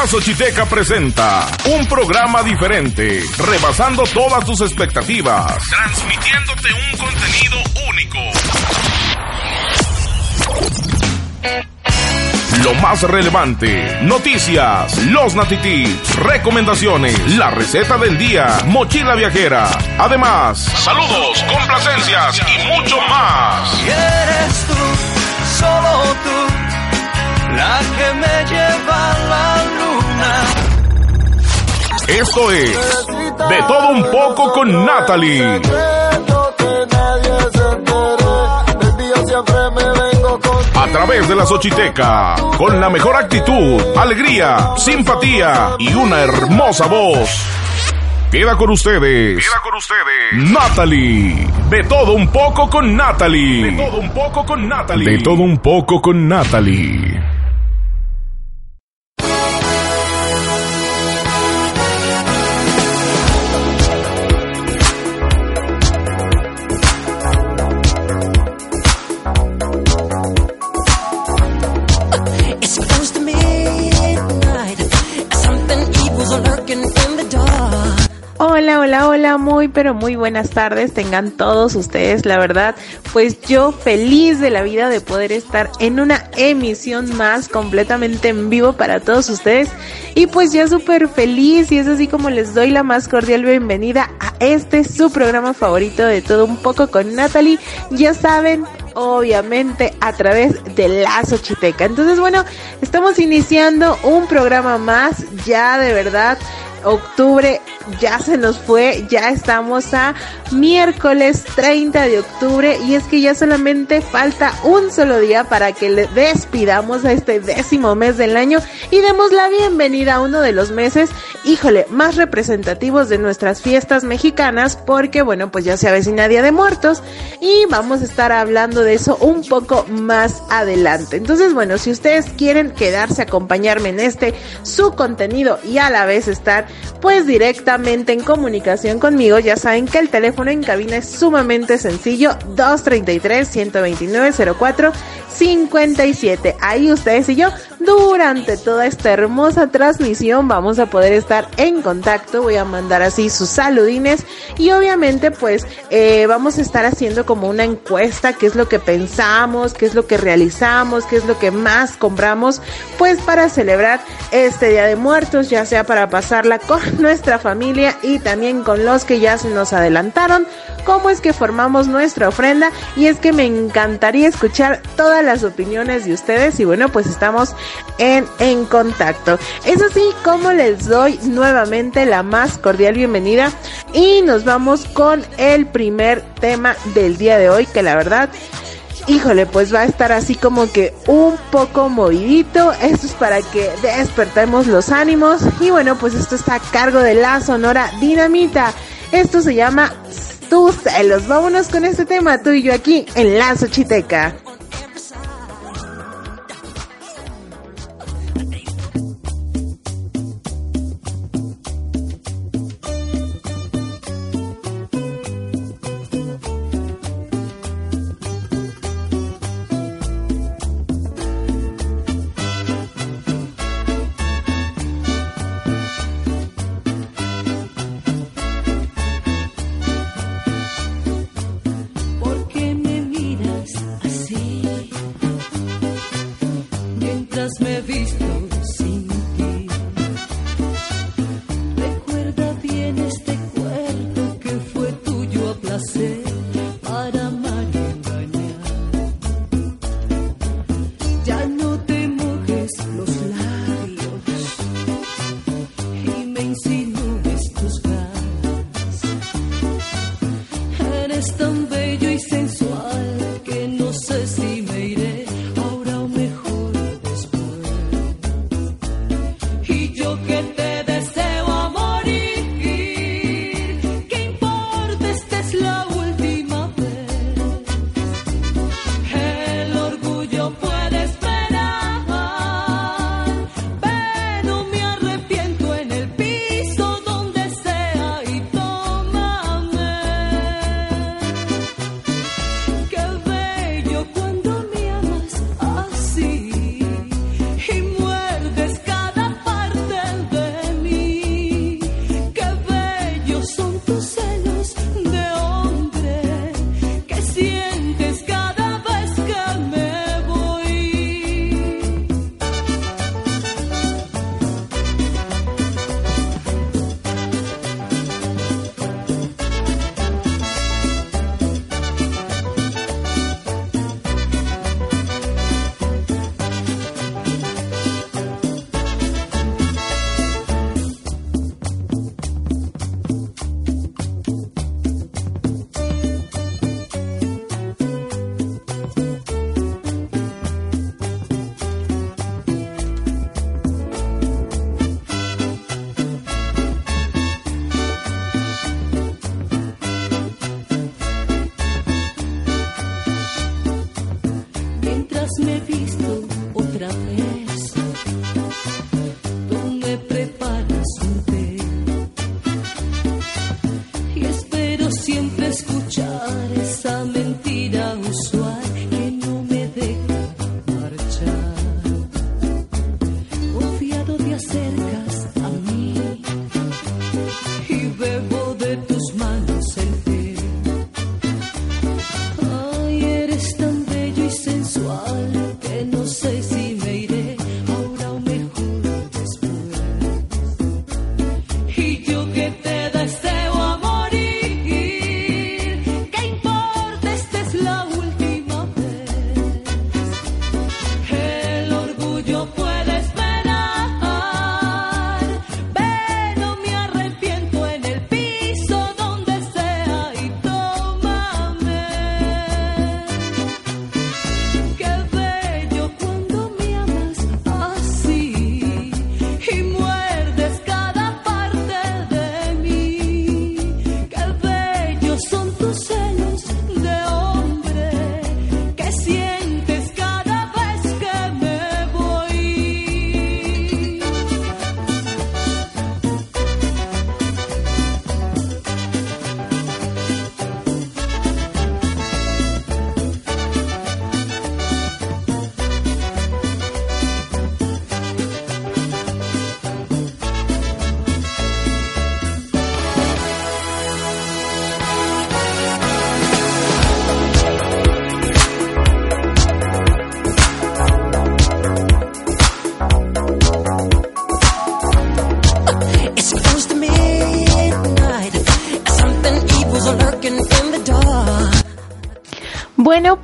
La Xochiteca presenta un programa diferente, rebasando todas tus expectativas, transmitiéndote un contenido único. Lo más relevante, noticias, los natitips, recomendaciones, la receta del día, mochila viajera. Además, saludos, complacencias y mucho más. eres tú, solo tú, la que me lleva la. Esto es De todo un poco con Natalie. A través de la Xochiteca, con la mejor actitud, alegría, simpatía y una hermosa voz. Queda con ustedes. Queda con ustedes. Natalie. De todo un poco con Natalie. De todo un poco con Natalie. De todo un poco con Natalie. Hola, hola, muy pero muy buenas tardes tengan todos ustedes, la verdad, pues yo feliz de la vida de poder estar en una emisión más completamente en vivo para todos ustedes y pues ya súper feliz y es así como les doy la más cordial bienvenida a este su programa favorito de todo un poco con Natalie, ya saben, obviamente a través de la Xochiteca. Entonces, bueno, estamos iniciando un programa más, ya de verdad, octubre ya se nos fue, ya estamos a miércoles 30 de octubre y es que ya solamente falta un solo día para que le despidamos a este décimo mes del año y demos la bienvenida a uno de los meses, híjole, más representativos de nuestras fiestas mexicanas porque bueno, pues ya se avecina Día de Muertos y vamos a estar hablando de eso un poco más adelante. Entonces, bueno, si ustedes quieren quedarse a acompañarme en este su contenido y a la vez estar pues directamente en comunicación conmigo, ya saben que el teléfono en cabina es sumamente sencillo, 233-129-04 57. Ahí ustedes y yo, durante toda esta hermosa transmisión, vamos a poder estar en contacto. Voy a mandar así sus saludines y obviamente, pues, eh, vamos a estar haciendo como una encuesta: qué es lo que pensamos, qué es lo que realizamos, qué es lo que más compramos, pues, para celebrar este Día de Muertos, ya sea para pasarla con nuestra familia y también con los que ya se nos adelantaron. Cómo es que formamos nuestra ofrenda y es que me encantaría escuchar todas las opiniones de ustedes y bueno pues estamos en, en contacto. Es así como les doy nuevamente la más cordial bienvenida y nos vamos con el primer tema del día de hoy que la verdad híjole, pues va a estar así como que un poco movidito. Esto es para que despertemos los ánimos. Y bueno, pues esto está a cargo de la Sonora Dinamita. Esto se llama Tus celos. Vámonos con este tema, tú y yo aquí en la Xochiteca.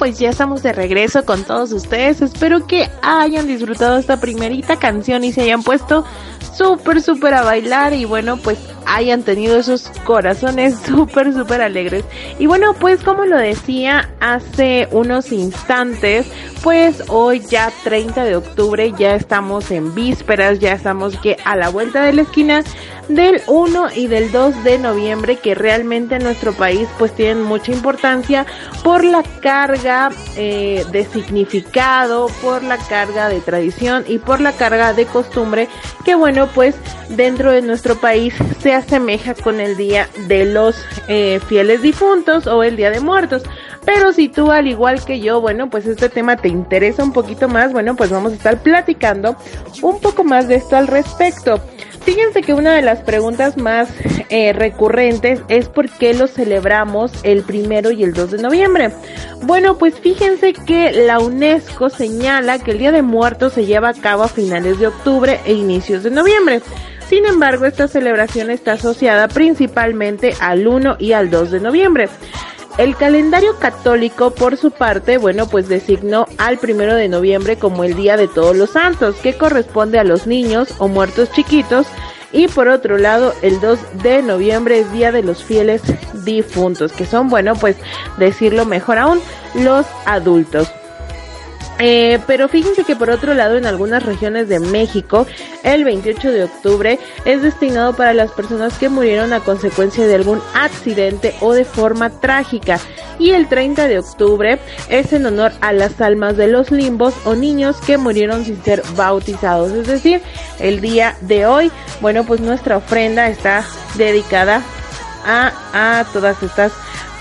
Pues ya estamos de regreso con todos ustedes. Espero que hayan disfrutado esta primerita canción y se hayan puesto súper, súper a bailar y bueno, pues hayan tenido esos corazones súper, súper alegres. Y bueno, pues como lo decía hace unos instantes, pues hoy ya 30 de octubre ya estamos en vísperas, ya estamos que a la vuelta de la esquina del 1 y del 2 de noviembre que realmente en nuestro país pues tienen mucha importancia por la carga eh, de significado, por la carga de tradición y por la carga de costumbre que bueno pues dentro de nuestro país se asemeja con el día de los eh, fieles difuntos o el día de muertos. Pero si tú al igual que yo, bueno, pues este tema te interesa un poquito más, bueno, pues vamos a estar platicando un poco más de esto al respecto. Fíjense que una de las preguntas más eh, recurrentes es por qué lo celebramos el primero y el 2 de noviembre. Bueno, pues fíjense que la UNESCO señala que el Día de Muertos se lleva a cabo a finales de octubre e inicios de noviembre. Sin embargo, esta celebración está asociada principalmente al 1 y al 2 de noviembre. El calendario católico, por su parte, bueno, pues designó al primero de noviembre como el Día de Todos los Santos, que corresponde a los niños o muertos chiquitos, y por otro lado, el 2 de noviembre es Día de los Fieles Difuntos, que son, bueno, pues decirlo mejor aún, los adultos. Eh, pero fíjense que por otro lado en algunas regiones de México el 28 de octubre es destinado para las personas que murieron a consecuencia de algún accidente o de forma trágica. Y el 30 de octubre es en honor a las almas de los limbos o niños que murieron sin ser bautizados. Es decir el día de hoy bueno pues nuestra ofrenda está dedicada a, a todas estas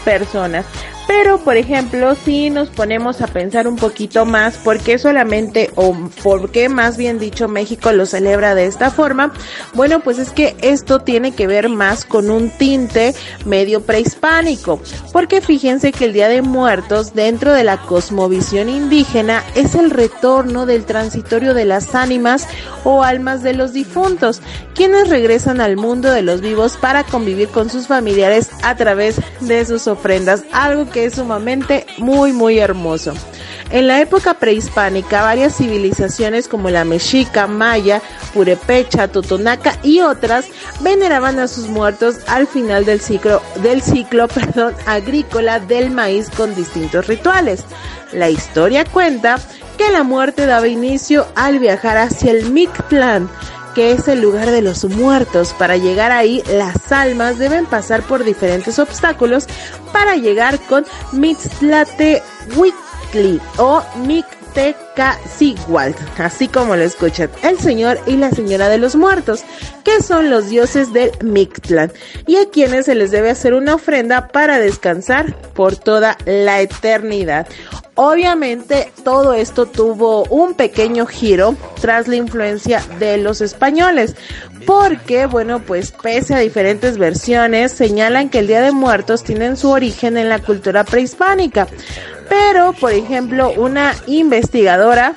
personas pero, por ejemplo, si nos ponemos a pensar un poquito más, ¿por qué solamente, o por qué más bien dicho, México lo celebra de esta forma? Bueno, pues es que esto tiene que ver más con un tinte medio prehispánico, porque fíjense que el Día de Muertos, dentro de la cosmovisión indígena, es el retorno del transitorio de las ánimas o almas de los difuntos, quienes regresan al mundo de los vivos para convivir con sus familiares a través de sus ofrendas, algo que es sumamente muy muy hermoso. En la época prehispánica, varias civilizaciones como la mexica, maya, purepecha, totonaca y otras veneraban a sus muertos al final del ciclo, del ciclo perdón, agrícola del maíz con distintos rituales. La historia cuenta que la muerte daba inicio al viajar hacia el Mictlán, que es el lugar de los muertos. Para llegar ahí, las almas deben pasar por diferentes obstáculos para llegar con Mixtlatehuitli o Mictec Cacigualt, así como lo escuchan, el señor y la señora de los muertos, que son los dioses del Mictlán, y a quienes se les debe hacer una ofrenda para descansar por toda la eternidad. Obviamente todo esto tuvo un pequeño giro tras la influencia de los españoles, porque bueno, pues pese a diferentes versiones, señalan que el Día de Muertos tiene su origen en la cultura prehispánica. Pero, por ejemplo, una investigadora diseñadora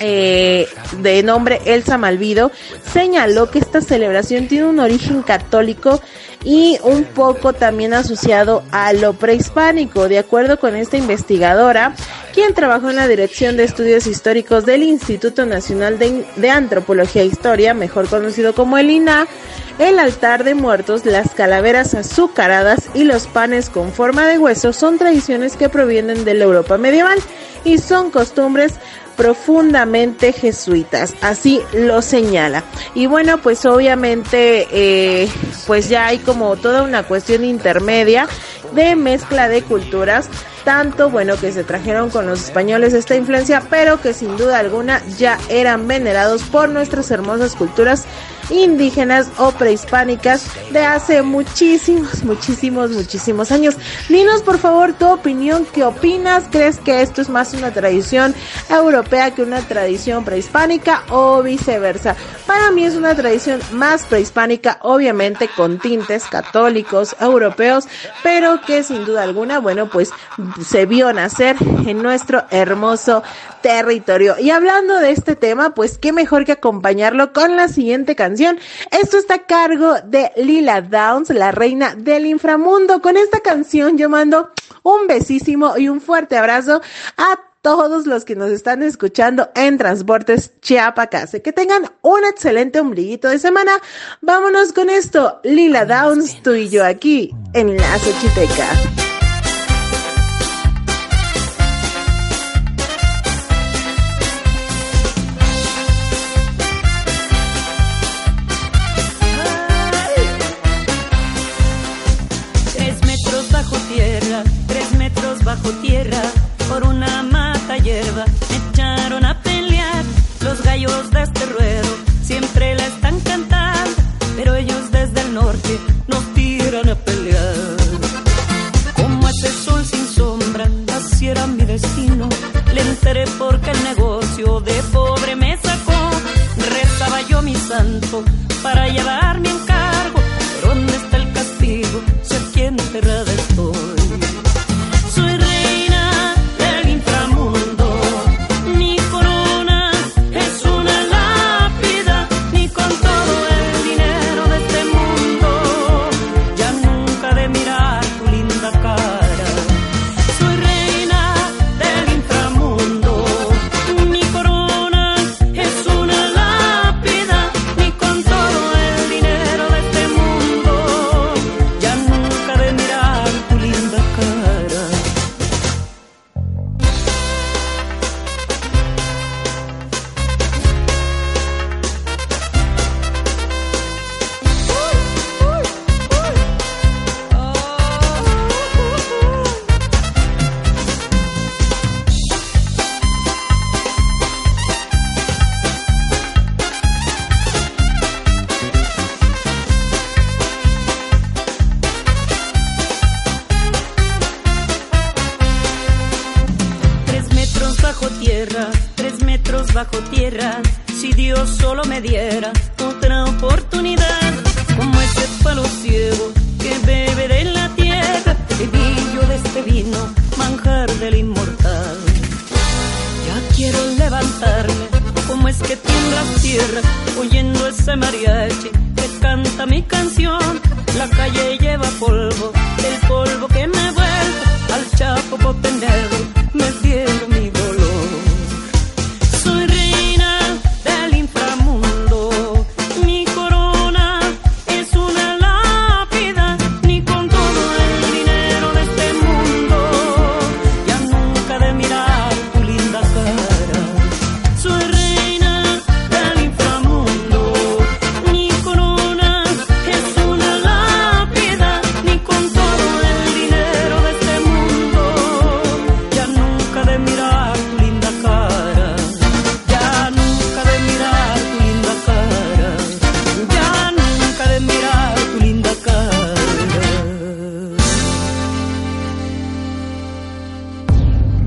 eh, de nombre Elsa Malvido señaló que esta celebración tiene un origen católico y un poco también asociado a lo prehispánico. De acuerdo con esta investigadora, quien trabajó en la Dirección de Estudios Históricos del Instituto Nacional de, de Antropología e Historia, mejor conocido como el INA, el altar de muertos, las calaveras azucaradas y los panes con forma de hueso son tradiciones que provienen de la Europa medieval y son costumbres profundamente jesuitas, así lo señala. Y bueno, pues obviamente, eh, pues ya hay como toda una cuestión intermedia de mezcla de culturas, tanto bueno que se trajeron con los españoles esta influencia, pero que sin duda alguna ya eran venerados por nuestras hermosas culturas indígenas o prehispánicas de hace muchísimos, muchísimos, muchísimos años. Dinos por favor tu opinión, ¿qué opinas? ¿Crees que esto es más una tradición europea que una tradición prehispánica o viceversa? Para mí es una tradición más prehispánica, obviamente con tintes católicos, europeos, pero que sin duda alguna, bueno, pues se vio nacer en nuestro hermoso territorio. Y hablando de este tema, pues qué mejor que acompañarlo con la siguiente canción. Esto está a cargo de Lila Downs, la reina del inframundo. Con esta canción yo mando un besísimo y un fuerte abrazo a todos los que nos están escuchando en Transportes Chiapacase. Que tengan un excelente ombliguito de semana. Vámonos con esto. Lila Downs, tú y yo aquí en La Xochiteca. Porque el negocio de pobre me sacó. Rezaba yo mi santo para llevar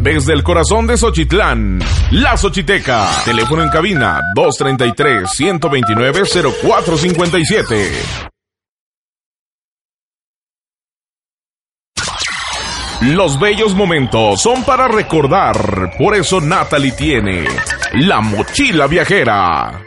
desde el corazón de Xochitlán. La Xochiteca. Teléfono en cabina 233-129-0457. Los bellos momentos son para recordar, por eso Natalie tiene la mochila viajera.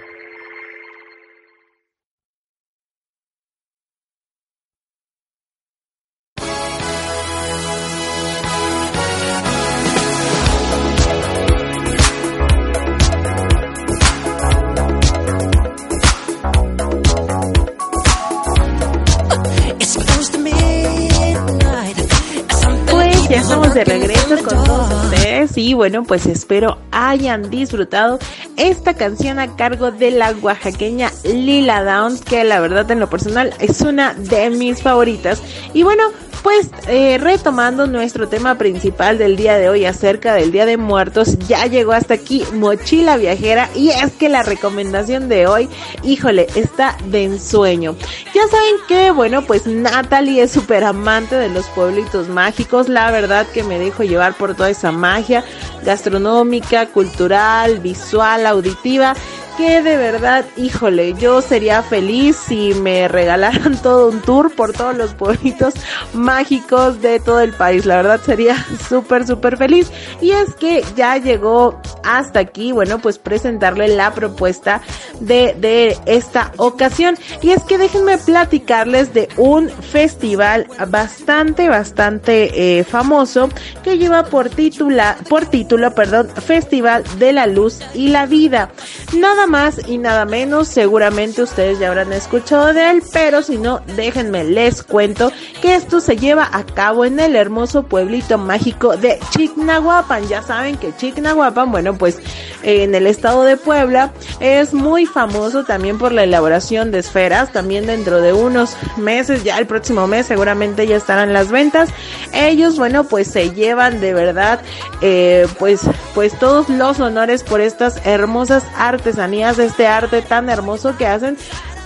Y bueno, pues espero hayan disfrutado esta canción a cargo de la oaxaqueña Lila Downs, que la verdad en lo personal es una de mis favoritas. Y bueno, pues eh, retomando nuestro tema principal del día de hoy acerca del Día de Muertos, ya llegó hasta aquí Mochila Viajera y es que la recomendación de hoy, híjole, está de ensueño. Ya saben que, bueno, pues Natalie es súper amante de los pueblitos mágicos, la verdad que me dejo llevar por toda esa magia gastronómica, cultural, visual, auditiva que de verdad, híjole, yo sería feliz si me regalaran todo un tour por todos los pueblitos mágicos de todo el país. La verdad sería súper, súper feliz. Y es que ya llegó hasta aquí, bueno, pues presentarle la propuesta de, de esta ocasión. Y es que déjenme platicarles de un festival bastante, bastante eh, famoso que lleva por titula, por título, perdón, Festival de la Luz y la Vida. Nada más y nada menos, seguramente ustedes ya habrán escuchado de él, pero si no, déjenme les cuento que esto se lleva a cabo en el hermoso pueblito mágico de Chignahuapan. Ya saben que Chignahuapan, bueno, pues en el estado de Puebla es muy famoso también por la elaboración de esferas, también dentro de unos meses, ya el próximo mes seguramente ya estarán las ventas. Ellos, bueno, pues se llevan de verdad, eh, pues, pues todos los honores por estas hermosas artesanías de este arte tan hermoso que hacen,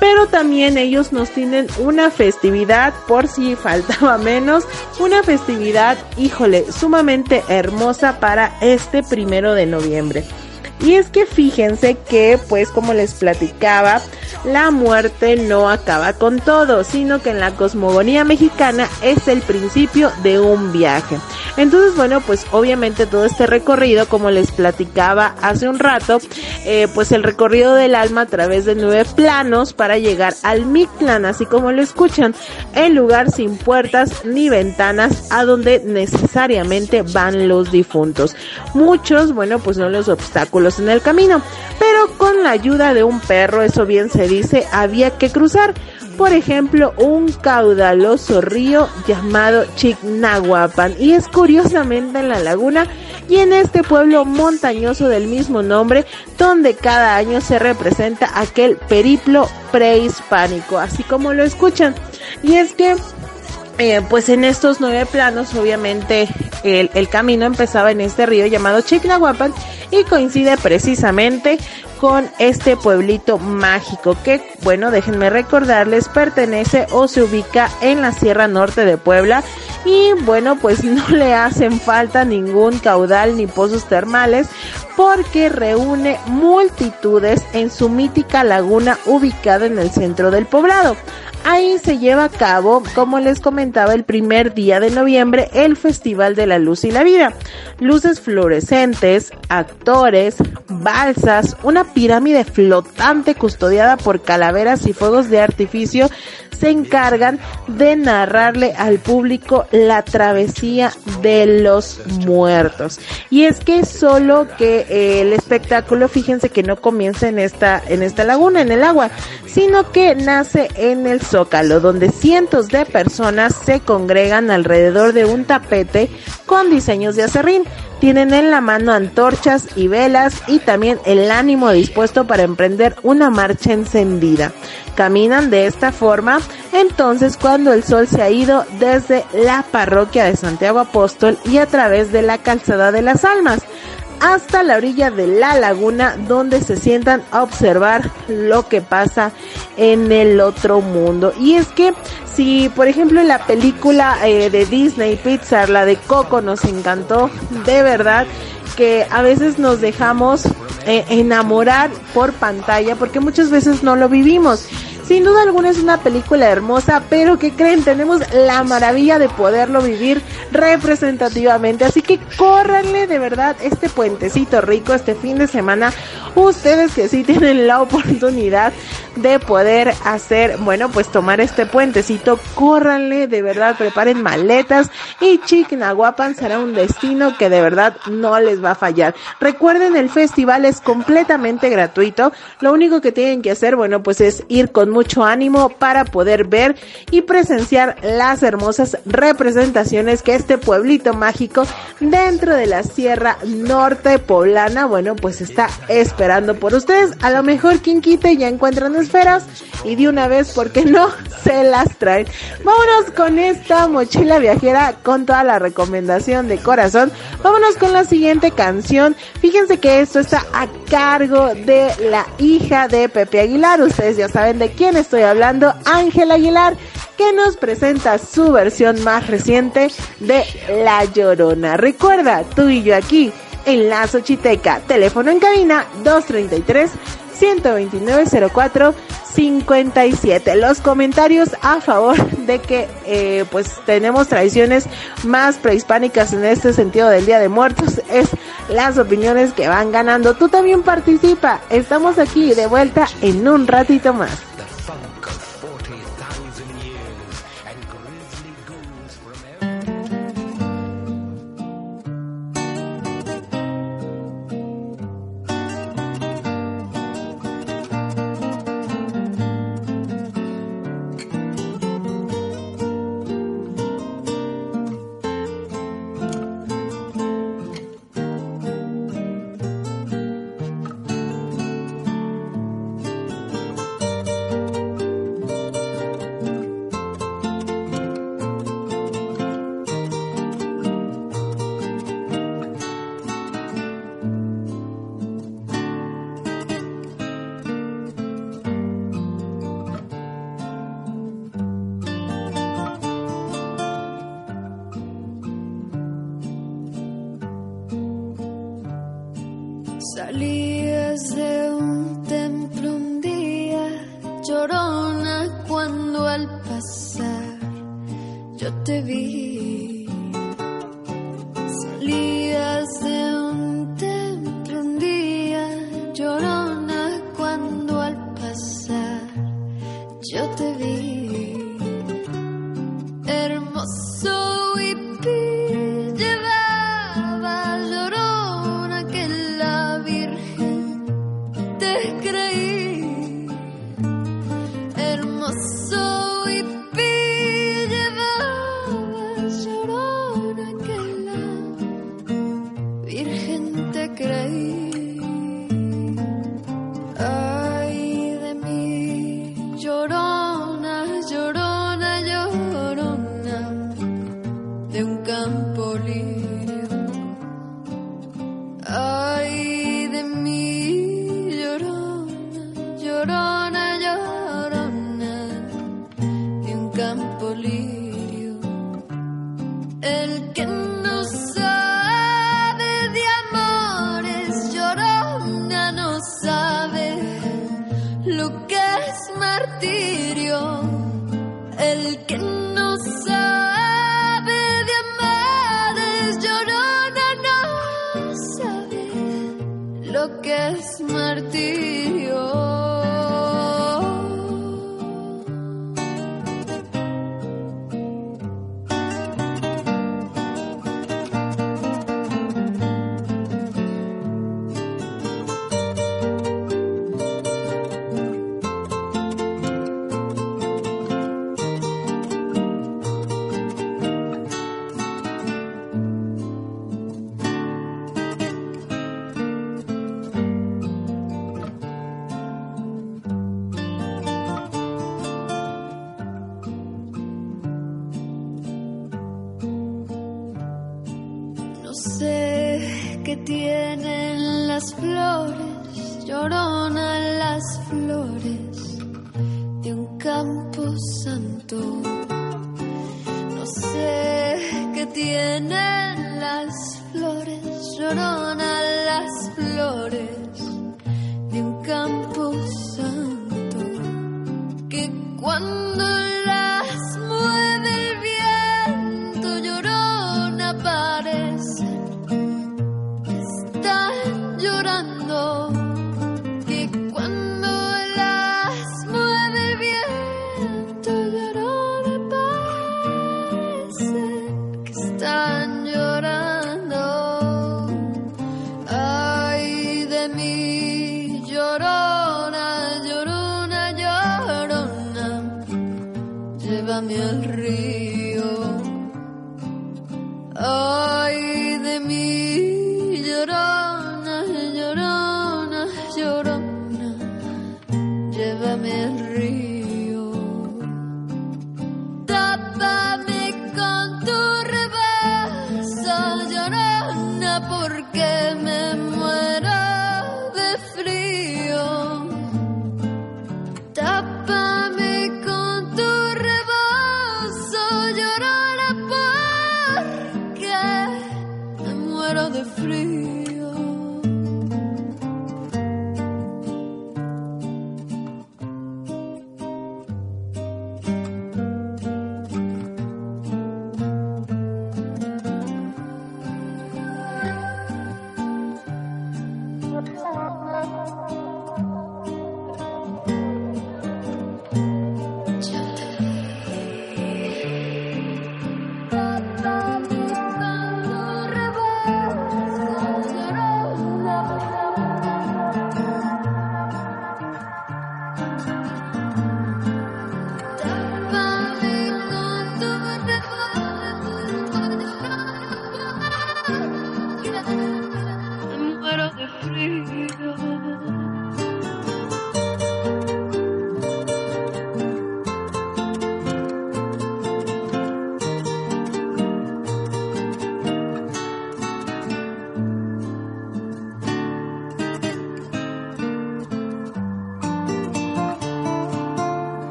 pero también ellos nos tienen una festividad, por si faltaba menos, una festividad, híjole, sumamente hermosa para este primero de noviembre. Y es que fíjense que, pues como les platicaba, la muerte no acaba con todo, sino que en la cosmogonía mexicana es el principio de un viaje. Entonces, bueno, pues obviamente todo este recorrido, como les platicaba hace un rato, eh, pues el recorrido del alma a través de nueve planos para llegar al Mictlán, así como lo escuchan, el lugar sin puertas ni ventanas a donde necesariamente van los difuntos. Muchos, bueno, pues son los obstáculos en el camino, pero con la ayuda de un perro, eso bien se dice, había que cruzar. Por ejemplo, un caudaloso río llamado Chignahuapan y es curiosamente en la laguna y en este pueblo montañoso del mismo nombre donde cada año se representa aquel periplo prehispánico, así como lo escuchan. Y es que eh, pues en estos nueve planos, obviamente, el, el, camino empezaba en este río llamado Chignahuapan y coincide precisamente con este pueblito mágico que, bueno, déjenme recordarles, pertenece o se ubica en la Sierra Norte de Puebla y, bueno, pues no le hacen falta ningún caudal ni pozos termales porque reúne multitudes en su mítica laguna ubicada en el centro del poblado. Ahí se lleva a cabo, como les comentaba, el primer día de noviembre, el Festival de la Luz y la Vida. Luces fluorescentes, actores, balsas, una pirámide flotante custodiada por calaveras y fuegos de artificio se encargan de narrarle al público la travesía de los muertos. Y es que solo que eh, el espectáculo, fíjense que no comienza en esta, en esta laguna, en el agua, sino que nace en el Zócalo, donde cientos de personas se congregan alrededor de un tapete con diseños de acerrín. Tienen en la mano antorchas y velas y también el ánimo dispuesto para emprender una marcha encendida. Caminan de esta forma, entonces cuando el sol se ha ido desde la parroquia de Santiago Apóstol y a través de la calzada de las almas hasta la orilla de la laguna donde se sientan a observar lo que pasa en el otro mundo. Y es que si, por ejemplo, en la película eh, de Disney Pixar, la de Coco, nos encantó, de verdad que a veces nos dejamos eh, enamorar por pantalla porque muchas veces no lo vivimos. Sin duda alguna es una película hermosa, pero que creen, tenemos la maravilla de poderlo vivir representativamente. Así que córranle de verdad este puentecito rico este fin de semana. Ustedes que sí tienen la oportunidad de poder hacer, bueno, pues tomar este puentecito, córranle de verdad, preparen maletas y Chiquinahuapan será un destino que de verdad no les va a fallar. Recuerden, el festival es completamente gratuito. Lo único que tienen que hacer, bueno, pues es ir con mucho ánimo para poder ver y presenciar las hermosas representaciones que este pueblito mágico dentro de la Sierra Norte Poblana, bueno, pues está esperando por ustedes. A lo mejor quien quite ya encuentran esferas y de una vez, ¿por qué no? Se las traen. Vámonos con esta mochila viajera con toda la recomendación de corazón. Vámonos con la siguiente canción. Fíjense que esto está a cargo de la hija de Pepe Aguilar. Ustedes ya saben de quién estoy hablando, Ángel Aguilar, que nos presenta su versión más reciente de La Llorona. Recuerda, tú y yo aquí en La Xochiteca, teléfono en cabina 233 129 04 57. Los comentarios a favor de que eh, pues tenemos tradiciones más prehispánicas en este sentido del Día de Muertos es las opiniones que van ganando. Tú también participa. Estamos aquí de vuelta en un ratito más.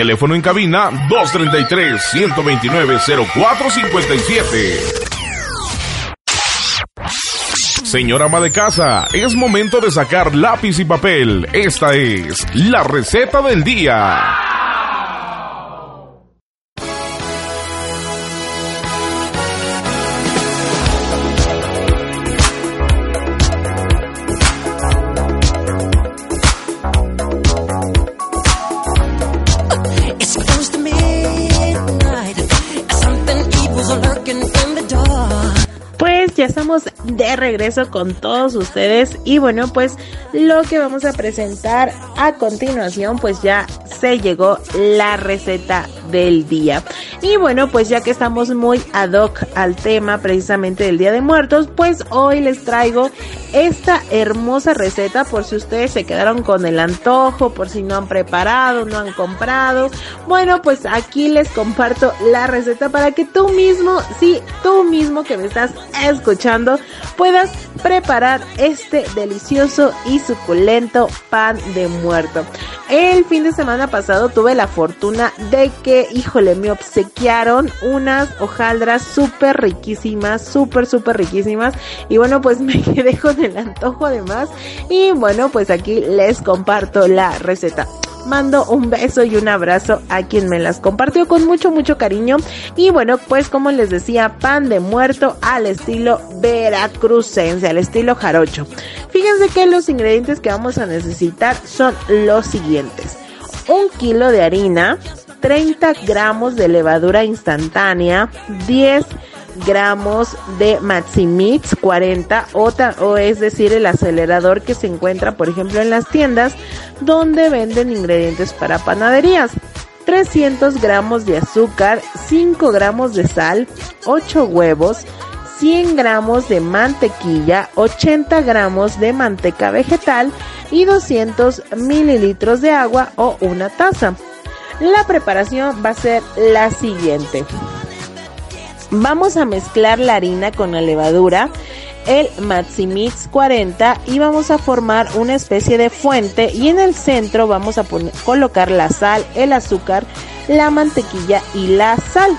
Teléfono en cabina 233-129-0457. Señora ama de casa, es momento de sacar lápiz y papel. Esta es la receta del día. Regreso con todos ustedes. Y bueno pues lo que vamos a presentar a continuación pues ya se llegó la receta del día y bueno pues ya que estamos muy ad hoc al tema precisamente del Día de Muertos pues hoy les traigo esta hermosa receta por si ustedes se quedaron con el antojo por si no han preparado no han comprado bueno pues aquí les comparto la receta para que tú mismo sí tú mismo que me estás escuchando puedas preparar este delicioso y suculento pan de muerto. El fin de semana pasado tuve la fortuna de que, híjole, me obsequiaron unas hojaldras súper riquísimas, súper, súper riquísimas. Y bueno, pues me quedé con el antojo además. Y bueno, pues aquí les comparto la receta mando un beso y un abrazo a quien me las compartió con mucho, mucho cariño. Y bueno, pues como les decía, pan de muerto al estilo veracrucense, al estilo jarocho. Fíjense que los ingredientes que vamos a necesitar son los siguientes. Un kilo de harina, 30 gramos de levadura instantánea, 10 gramos de Maximix 40 o, o es decir el acelerador que se encuentra por ejemplo en las tiendas donde venden ingredientes para panaderías 300 gramos de azúcar 5 gramos de sal 8 huevos 100 gramos de mantequilla, 80 gramos de manteca vegetal y 200 mililitros de agua o una taza. La preparación va a ser la siguiente. Vamos a mezclar la harina con la levadura el Maximix 40 y vamos a formar una especie de fuente y en el centro vamos a poner, colocar la sal, el azúcar, la mantequilla y la sal.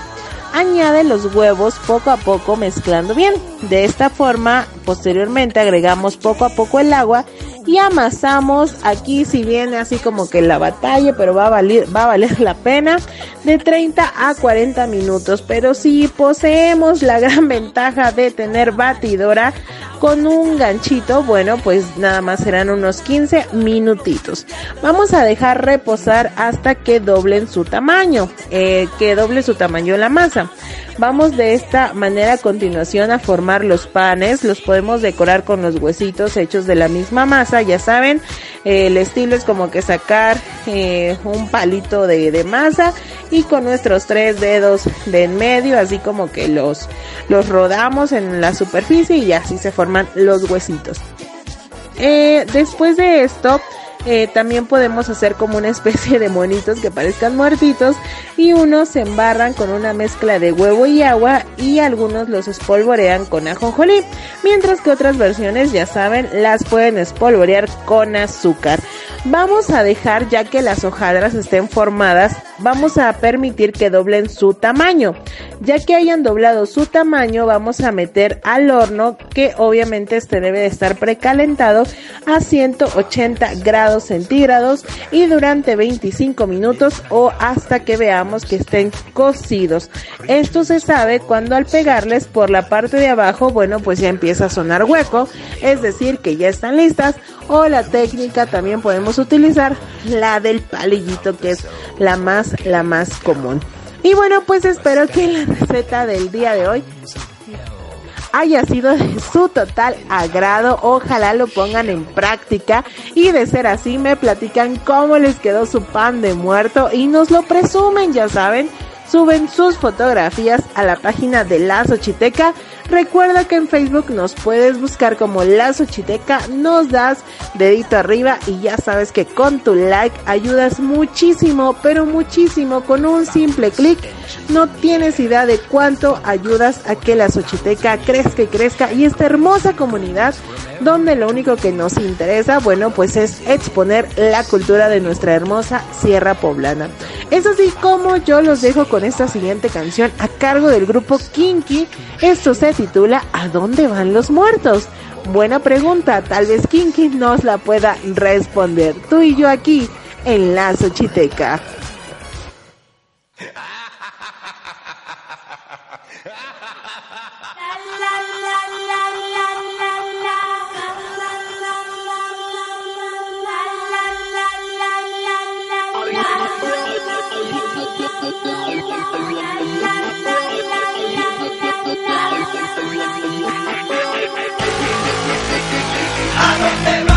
Añade los huevos poco a poco mezclando bien. De esta forma, posteriormente agregamos poco a poco el agua y amasamos aquí si viene así como que la batalla, pero va a valer, va a valer la pena de 30 a 40 minutos. Pero si poseemos la gran ventaja de tener batidora con un ganchito, bueno, pues nada más serán unos 15 minutitos. Vamos a dejar reposar hasta que doblen su tamaño, eh, que doble su tamaño la masa. Vamos de esta manera a continuación a formar los panes, los podemos decorar con los huesitos hechos de la misma masa, ya saben, el estilo es como que sacar eh, un palito de, de masa y con nuestros tres dedos de en medio, así como que los, los rodamos en la superficie y así se forman los huesitos. Eh, después de esto, eh, también podemos hacer como una especie de monitos que parezcan muertitos y unos se embarran con una mezcla de huevo y agua y algunos los espolvorean con ajonjolí, mientras que otras versiones ya saben las pueden espolvorear con azúcar. Vamos a dejar ya que las hojaldras estén formadas, vamos a permitir que doblen su tamaño. Ya que hayan doblado su tamaño, vamos a meter al horno que obviamente este debe de estar precalentado a 180 grados centígrados y durante 25 minutos o hasta que veamos que estén cocidos. Esto se sabe cuando al pegarles por la parte de abajo, bueno, pues ya empieza a sonar hueco, es decir, que ya están listas o la técnica también podemos utilizar la del palillito que es la más la más común. Y bueno, pues espero que la receta del día de hoy haya sido de su total agrado. Ojalá lo pongan en práctica y de ser así me platican cómo les quedó su pan de muerto y nos lo presumen, ya saben. Suben sus fotografías a la página de La Xochiteca. Recuerda que en Facebook nos puedes buscar como La Xochiteca, nos das dedito arriba y ya sabes que con tu like ayudas muchísimo, pero muchísimo, con un simple clic. No tienes idea de cuánto ayudas a que La Xochiteca crezca y crezca y esta hermosa comunidad donde lo único que nos interesa, bueno, pues es exponer la cultura de nuestra hermosa Sierra Poblana. Es así como yo los dejo con esta siguiente canción a cargo del grupo Kinky. Esto se titula ¿A dónde van los muertos? Buena pregunta, tal vez Kinky nos la pueda responder. Tú y yo aquí en La Xochiteca. Van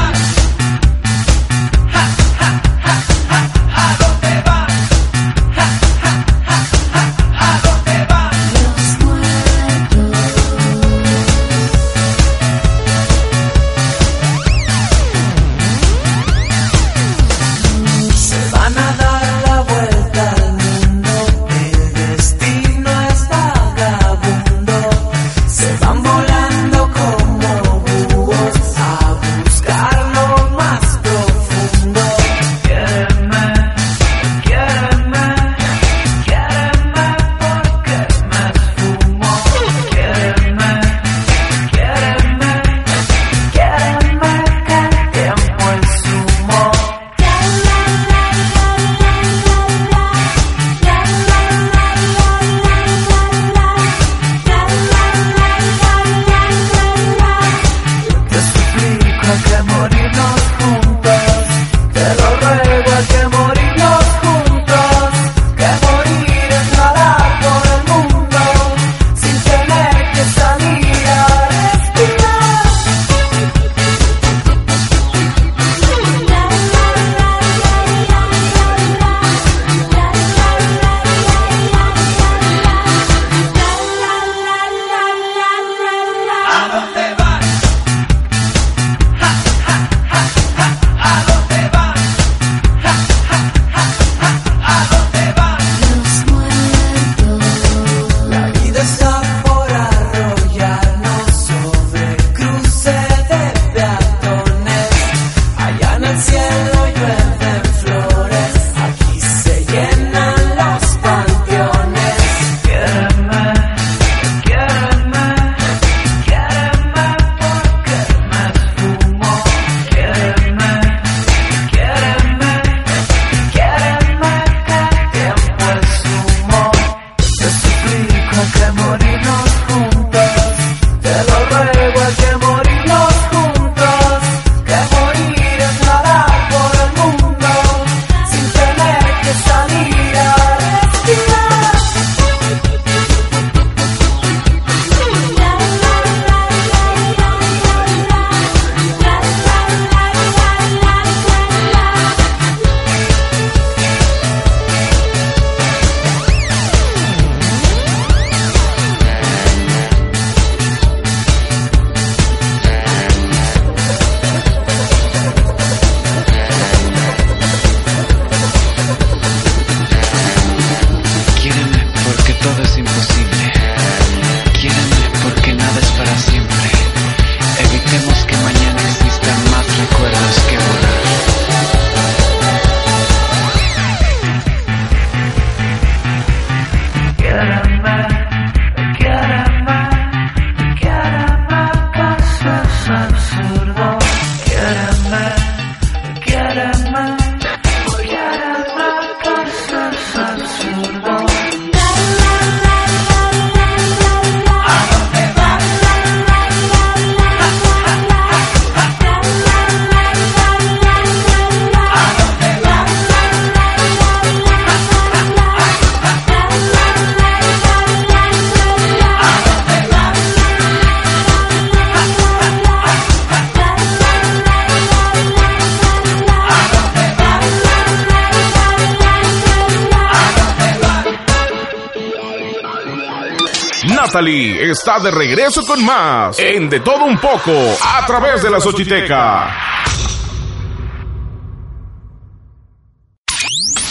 Natalie está de regreso con más en De Todo Un Poco a través de la Xochiteca.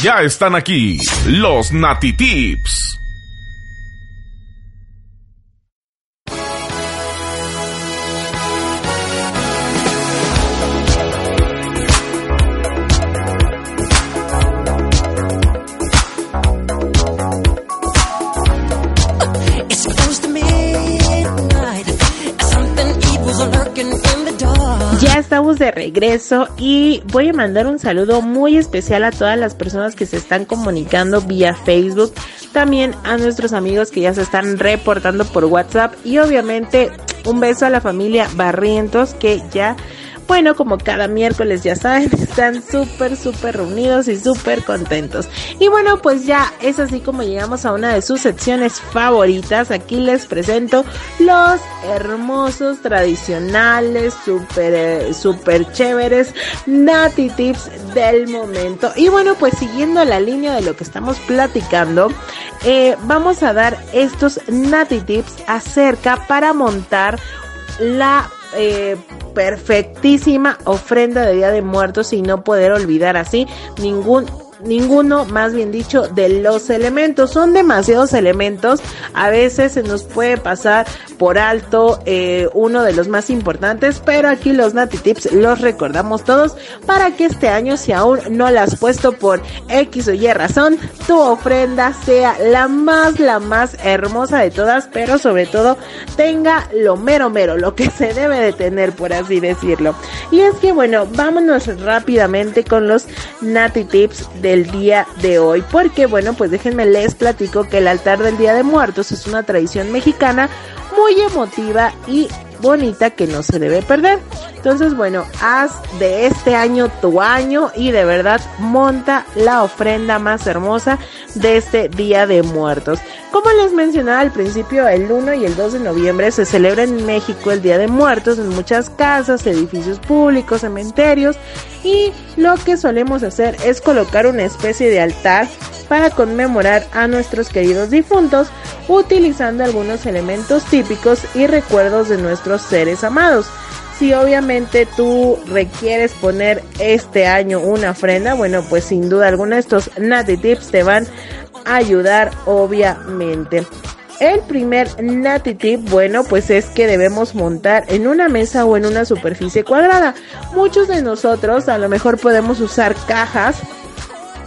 Ya están aquí los Nati Tips. Y voy a mandar un saludo muy especial a todas las personas que se están comunicando vía Facebook, también a nuestros amigos que ya se están reportando por WhatsApp y obviamente un beso a la familia Barrientos que ya bueno, como cada miércoles ya saben, están súper, súper reunidos y súper contentos. Y bueno, pues ya es así como llegamos a una de sus secciones favoritas. Aquí les presento los hermosos, tradicionales, súper, eh, súper chéveres Nati Tips del momento. Y bueno, pues siguiendo la línea de lo que estamos platicando, eh, vamos a dar estos Nati Tips acerca para montar la eh, perfectísima ofrenda de Día de Muertos y no poder olvidar así ningún ninguno, más bien dicho, de los elementos. Son demasiados elementos. A veces se nos puede pasar por alto eh, uno de los más importantes, pero aquí los Nati Tips los recordamos todos para que este año, si aún no la has puesto por X o Y razón, tu ofrenda sea la más, la más hermosa de todas, pero sobre todo tenga lo mero mero, lo que se debe de tener, por así decirlo. Y es que bueno, vámonos rápidamente con los Nati Tips del día de hoy, porque bueno, pues déjenme les platico que el altar del Día de Muertos es una tradición mexicana muy emotiva y bonita que no se debe perder. Entonces, bueno, haz de este año tu año y de verdad monta la ofrenda más hermosa de este Día de Muertos. Como les mencionaba al principio, el 1 y el 2 de noviembre se celebra en México el Día de Muertos en muchas casas, edificios públicos, cementerios y lo que solemos hacer es colocar una especie de altar para conmemorar a nuestros queridos difuntos utilizando algunos elementos típicos y recuerdos de nuestros seres amados. Si obviamente tú requieres poner este año una ofrenda, bueno, pues sin duda alguna estos Nati Tips te van a ayudar obviamente. El primer Nati Tip, bueno, pues es que debemos montar en una mesa o en una superficie cuadrada. Muchos de nosotros a lo mejor podemos usar cajas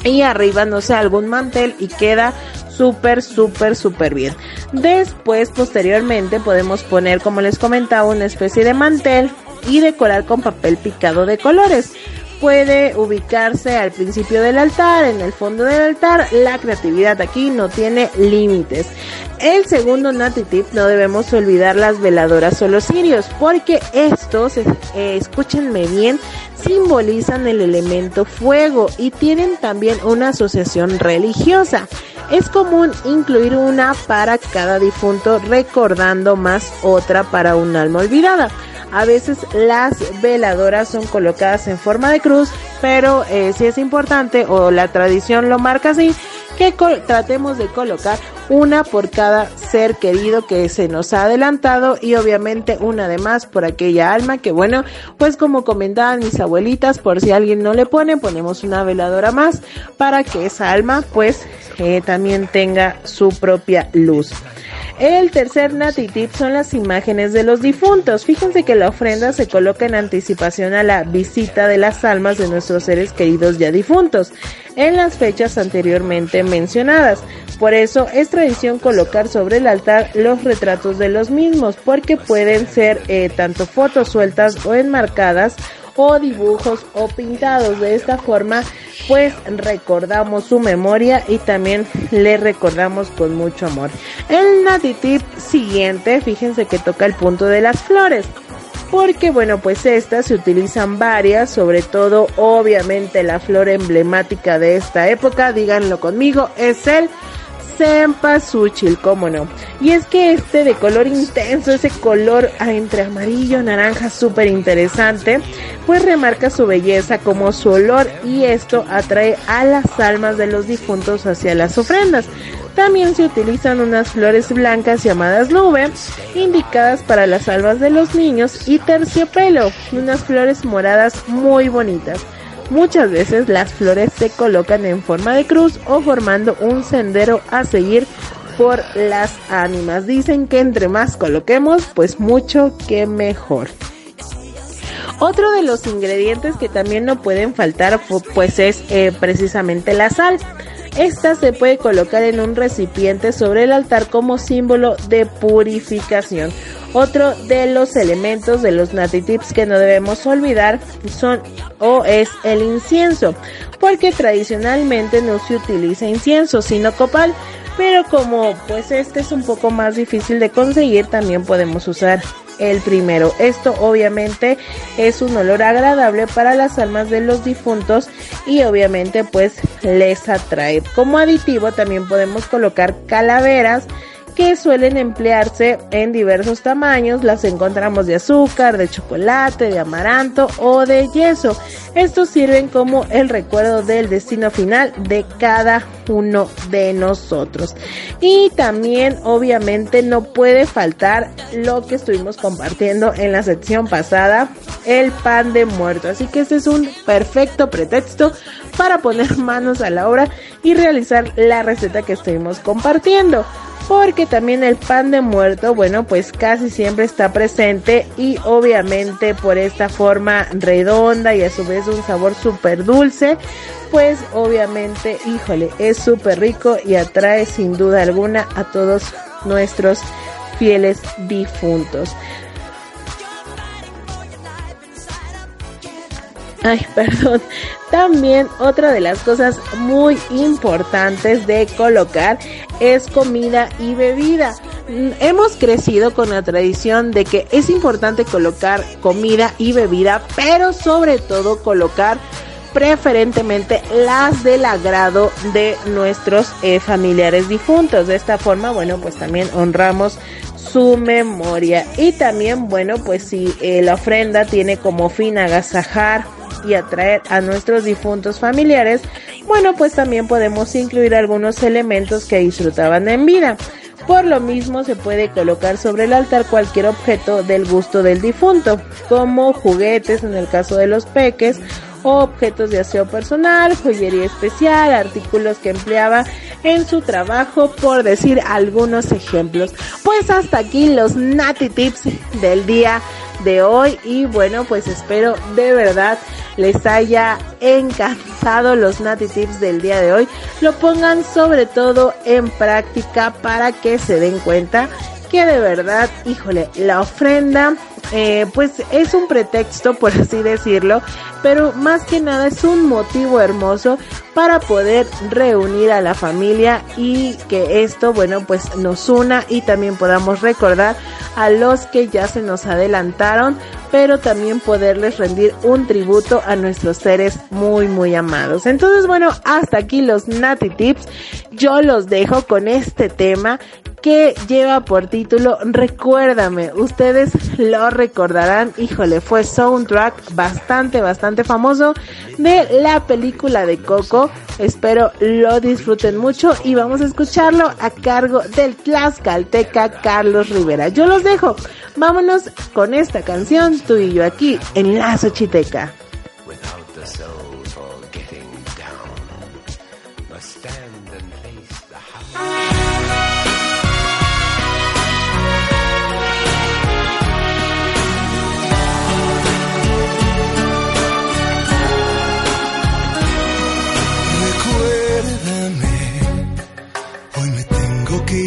y arriba, no sé, algún mantel y queda súper, súper, súper bien. Después, posteriormente, podemos poner, como les comentaba, una especie de mantel y decorar con papel picado de colores. Puede ubicarse al principio del altar, en el fondo del altar. La creatividad aquí no tiene límites. El segundo Nati Tip, no debemos olvidar las veladoras o los cirios, porque estos, eh, escúchenme bien, simbolizan el elemento fuego y tienen también una asociación religiosa. Es común incluir una para cada difunto, recordando más otra para un alma olvidada. A veces las veladoras son colocadas en forma de cruz, pero eh, si es importante o la tradición lo marca así, que tratemos de colocar una por cada ser querido que se nos ha adelantado y obviamente una de más por aquella alma que bueno, pues como comentaban mis abuelitas, por si alguien no le pone, ponemos una veladora más para que esa alma pues eh, también tenga su propia luz. El tercer Nati Tip son las imágenes de los difuntos. Fíjense que la ofrenda se coloca en anticipación a la visita de las almas de nuestros seres queridos ya difuntos en las fechas anteriormente mencionadas. Por eso es tradición colocar sobre el altar los retratos de los mismos, porque pueden ser eh, tanto fotos sueltas o enmarcadas o dibujos o pintados. De esta forma, pues recordamos su memoria y también le recordamos con mucho amor. El Nati Tip siguiente, fíjense que toca el punto de las flores. Porque bueno, pues estas se utilizan varias, sobre todo obviamente la flor emblemática de esta época, díganlo conmigo, es el cempasúchil, cómo no. Y es que este de color intenso, ese color ah, entre amarillo, naranja, súper interesante, pues remarca su belleza como su olor y esto atrae a las almas de los difuntos hacia las ofrendas. También se utilizan unas flores blancas llamadas nube, indicadas para las almas de los niños, y terciopelo, unas flores moradas muy bonitas. Muchas veces las flores se colocan en forma de cruz o formando un sendero a seguir por las ánimas. Dicen que entre más coloquemos, pues mucho que mejor. Otro de los ingredientes que también no pueden faltar pues es eh, precisamente la sal. Esta se puede colocar en un recipiente sobre el altar como símbolo de purificación. Otro de los elementos de los natitips que no debemos olvidar son o es el incienso, porque tradicionalmente no se utiliza incienso sino copal, pero como pues este es un poco más difícil de conseguir, también podemos usar el primero. Esto obviamente es un olor agradable para las almas de los difuntos y obviamente pues les atrae. Como aditivo también podemos colocar calaveras que suelen emplearse en diversos tamaños. Las encontramos de azúcar, de chocolate, de amaranto o de yeso. Estos sirven como el recuerdo del destino final de cada uno de nosotros. Y también obviamente no puede faltar lo que estuvimos compartiendo en la sección pasada, el pan de muerto. Así que este es un perfecto pretexto para poner manos a la obra y realizar la receta que estuvimos compartiendo porque también el pan de muerto, bueno, pues casi siempre está presente y obviamente por esta forma redonda y a su vez un sabor súper dulce, pues obviamente, híjole, es súper rico y atrae sin duda alguna a todos nuestros fieles difuntos. Ay, perdón. También otra de las cosas muy importantes de colocar es comida y bebida. Mm, Hemos crecido con la tradición de que es importante colocar comida y bebida, pero sobre todo colocar preferentemente las del agrado de nuestros eh, familiares difuntos. De esta forma, bueno, pues también honramos su memoria. Y también, bueno, pues si eh, la ofrenda tiene como fin agasajar y atraer a nuestros difuntos familiares, bueno, pues también podemos incluir algunos elementos que disfrutaban en vida. Por lo mismo se puede colocar sobre el altar cualquier objeto del gusto del difunto, como juguetes en el caso de los peques, objetos de aseo personal, joyería especial, artículos que empleaba en su trabajo, por decir algunos ejemplos. Pues hasta aquí los Nati Tips del día de hoy y bueno, pues espero de verdad les haya encantado los Nati Tips del día de hoy. Lo pongan sobre todo en práctica para que se den cuenta que de verdad, híjole, la ofrenda, eh, pues es un pretexto, por así decirlo, pero más que nada es un motivo hermoso para poder reunir a la familia y que esto, bueno, pues nos una y también podamos recordar a los que ya se nos adelantaron, pero también poderles rendir un tributo a nuestros seres muy, muy amados. Entonces, bueno, hasta aquí los Nati Tips. Yo los dejo con este tema que lleva por título Recuérdame. Ustedes lo recordarán, híjole, fue soundtrack bastante, bastante famoso de la película de Coco. Espero lo disfruten mucho y vamos a escucharlo a cargo del Tlaxcalteca Carlos Rivera. Yo los dejo. Vámonos con esta canción, tú y yo aquí en La Xochiteca.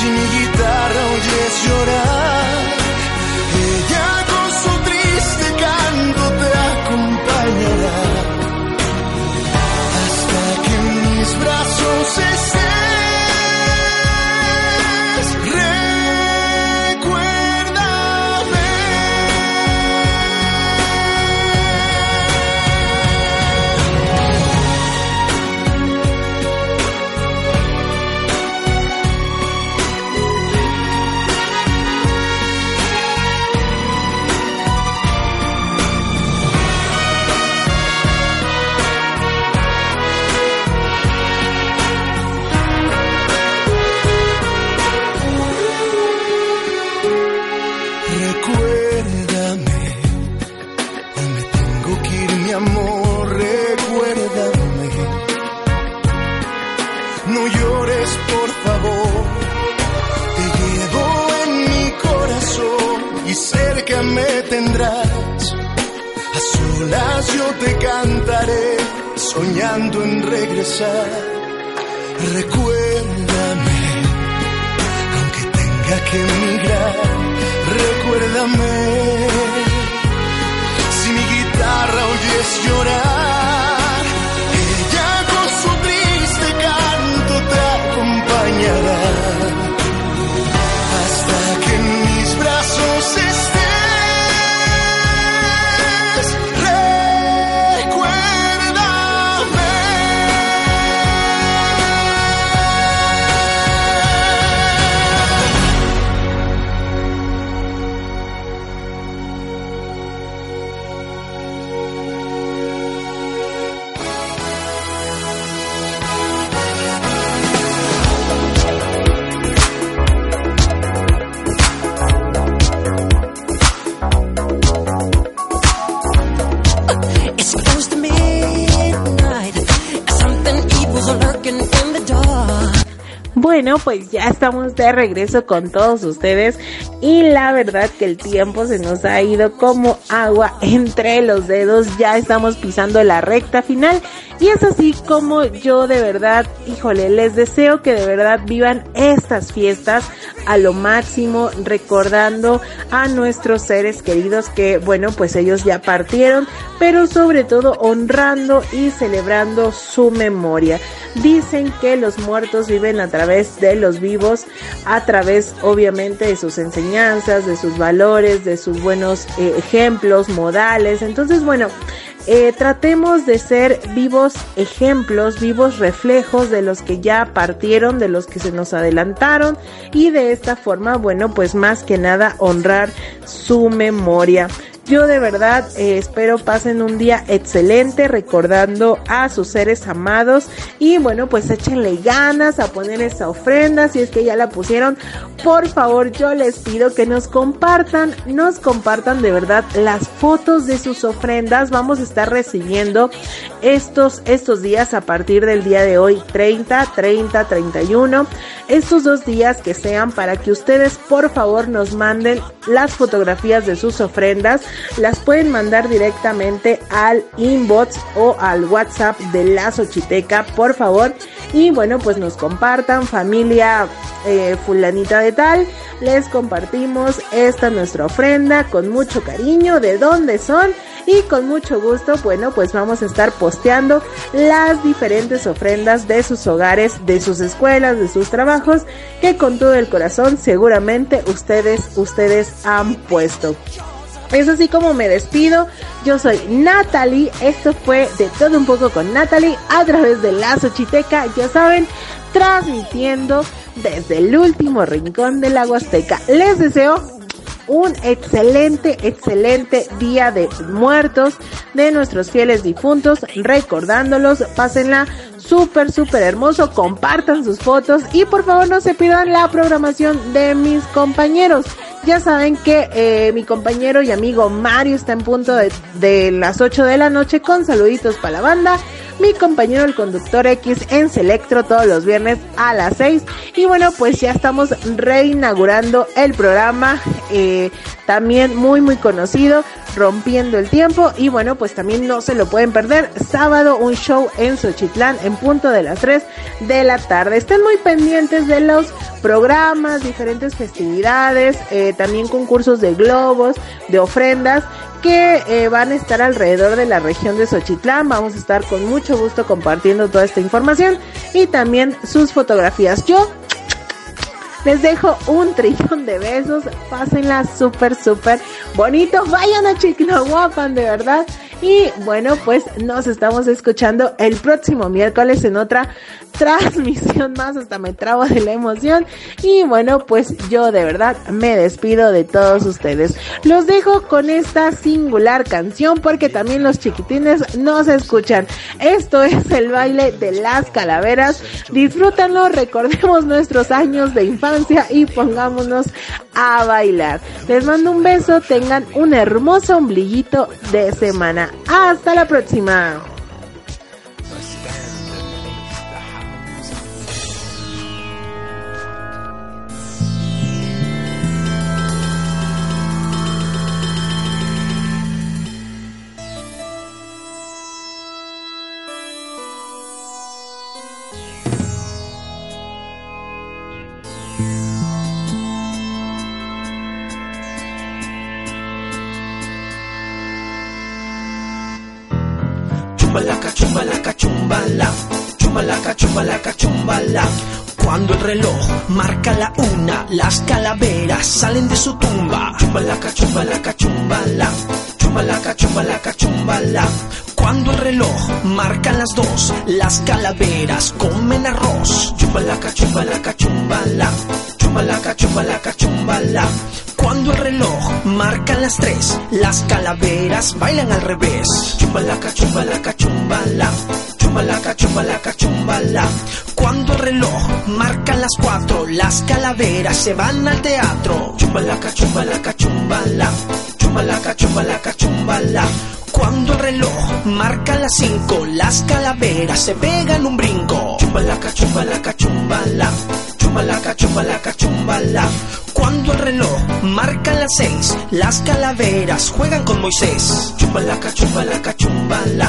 Si mi guitarra oyes llorar, ella con su triste canto te acompañará. Hasta que mis brazos estés. Ya estamos de regreso con todos ustedes y la verdad que el tiempo se nos ha ido como agua entre los dedos, ya estamos pisando la recta final y es así como yo de verdad, híjole, les deseo que de verdad vivan estas fiestas a lo máximo, recordando a nuestros seres queridos que, bueno, pues ellos ya partieron, pero sobre todo honrando y celebrando su memoria. Dicen que los muertos viven a través de los vivos, a través obviamente de sus enseñanzas, de sus valores, de sus buenos eh, ejemplos, modales. Entonces, bueno, eh, tratemos de ser vivos ejemplos, vivos reflejos de los que ya partieron, de los que se nos adelantaron y de esta forma, bueno, pues más que nada honrar su memoria. Yo de verdad eh, espero pasen un día excelente recordando a sus seres amados y bueno pues échenle ganas a poner esa ofrenda si es que ya la pusieron. Por favor yo les pido que nos compartan, nos compartan de verdad las fotos de sus ofrendas. Vamos a estar recibiendo estos, estos días a partir del día de hoy 30, 30, 31. Estos dos días que sean para que ustedes por favor nos manden las fotografías de sus ofrendas las pueden mandar directamente al inbox o al WhatsApp de la Xochiteca, por favor. Y bueno, pues nos compartan, familia eh, fulanita de tal, les compartimos esta nuestra ofrenda con mucho cariño, de dónde son y con mucho gusto, bueno, pues vamos a estar posteando las diferentes ofrendas de sus hogares, de sus escuelas, de sus trabajos, que con todo el corazón seguramente ustedes, ustedes han puesto. Es así como me despido. Yo soy Natalie. Esto fue de todo un poco con Natalie a través de la Xochiteca. Ya saben, transmitiendo desde el último rincón de la Huasteca. Les deseo un excelente, excelente día de muertos de nuestros fieles difuntos, recordándolos, pásenla súper, súper hermoso, compartan sus fotos y por favor no se pidan la programación de mis compañeros. Ya saben que eh, mi compañero y amigo Mario está en punto de, de las 8 de la noche con saluditos para la banda. Mi compañero el conductor X en Selectro todos los viernes a las 6. Y bueno, pues ya estamos reinaugurando el programa. Eh, también muy muy conocido, Rompiendo el Tiempo. Y bueno, pues también no se lo pueden perder. Sábado un show en Xochitlán en punto de las 3 de la tarde. Estén muy pendientes de los programas, diferentes festividades, eh, también concursos de globos, de ofrendas que eh, van a estar alrededor de la región de Xochitlán. Vamos a estar con mucho gusto compartiendo toda esta información y también sus fotografías. Yo les dejo un trillón de besos. Pásenla súper, súper bonito. Vayan a Chiquinahuapan, de verdad. Y bueno, pues nos estamos escuchando el próximo miércoles en otra transmisión más. Hasta me trabo de la emoción. Y bueno, pues yo de verdad me despido de todos ustedes. Los dejo con esta singular canción porque también los chiquitines nos escuchan. Esto es el baile de las calaveras. Disfrútanlo, recordemos nuestros años de infancia y pongámonos a bailar. Les mando un beso, tengan un hermoso ombliguito de semana. semana. Hasta la próxima. Chumbalaca, chumbala. Cuando el reloj marca la una, las calaveras salen de su tumba. Chumbalaca, chumbalaca, chumbala. Chumbalaca, chumbalaca, chumbala. Cuando el reloj marca las dos, las calaveras comen arroz. Chumbalaca, chumbalaca, chumbala. Chumbalaca, chumbalaca, chumbala. Cuando el reloj marca las tres, las calaveras bailan al revés. Chumbalaca, chumbalaca, chumbala. Chumbalaca, chumbalaca, chumbala. Cuando el reloj marca las cuatro, las calaveras se van al teatro. Chumbalaca, chumbalaca, chumbala. Chumbalaca, chumbalaca, chumbala. Cuando el reloj marca las cinco, las calaveras se pegan un brinco. Chumbalaca, chumbalaca, chumbala. Chumbalaca, chumbalaca, chumbala. Cuando el reloj marca las seis, las calaveras juegan con Moisés. Chumbalaca, chumbalaca, chumbala.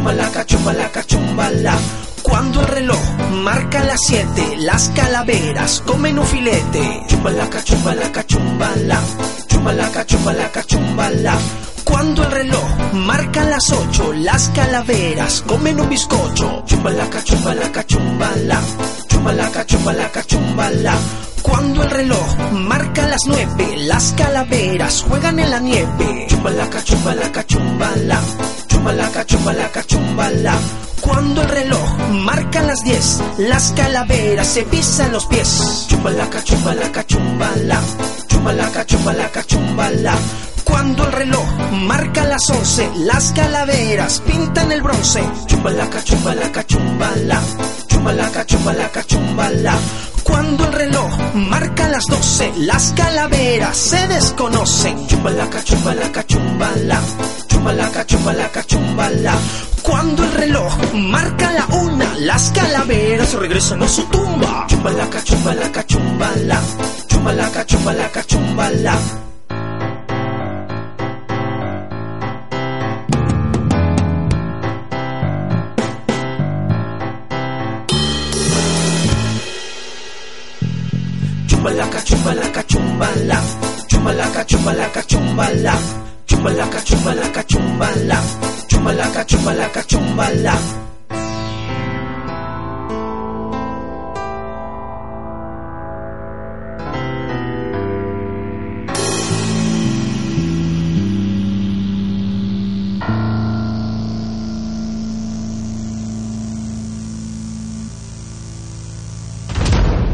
Chumbalaca, chumbalaca, chumbala. Cuando el reloj marca las siete, las calaveras comen un filete. Chumbalaca, chumbalaca, chumbala. Chumbalaca, chumbalaca, chumbala. Cuando el reloj marca las ocho, las calaveras comen un bizcocho. Chumbalaca, chumbalaca, chumbala. Chumbalaca, chumbalaca, chumbala. Cuando el reloj marca las nueve, las calaveras juegan en la nieve. Chumbalaca, chumbalaca, chumbala. Chumbalaca, chumbalaca, chumbala. Cuando el reloj marca las diez, las calaveras se pisan los pies. Chumbalaca, chumbalaca, chumbala. Chumbalaca, chumbalaca, chumbala. Cuando el reloj marca las once, las calaveras pintan el bronce. Chumbalaca, chumbalaca, chumbala. Chumbalaca, chumbalaca, chumbala. Cuando el reloj marca las doce, las calaveras se desconocen. Chumbalaca, chumbalaca, chumbala. Chumbalaca, chumbalaca, chumbala. Cuando el reloj marca la una, las calaveras regresan a su tumba. Chumbalaca, chumbalaca, chumbala. Chumbalaca, chumbalaca, chumbala. Chumbalaca, chumbalaca, chumbala. Chumbalaca, chumbalaca, chumbala. Chumbalaca, chumbalaca, chumbala. Chumbalaca, chumbalaca, chumbala.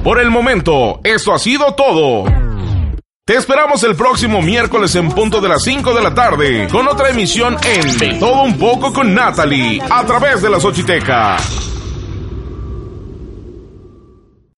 Por el momento, eso ha sido todo. Te esperamos el próximo miércoles en punto de las 5 de la tarde con otra emisión en Todo Un poco con Natalie a través de la Xochiteca.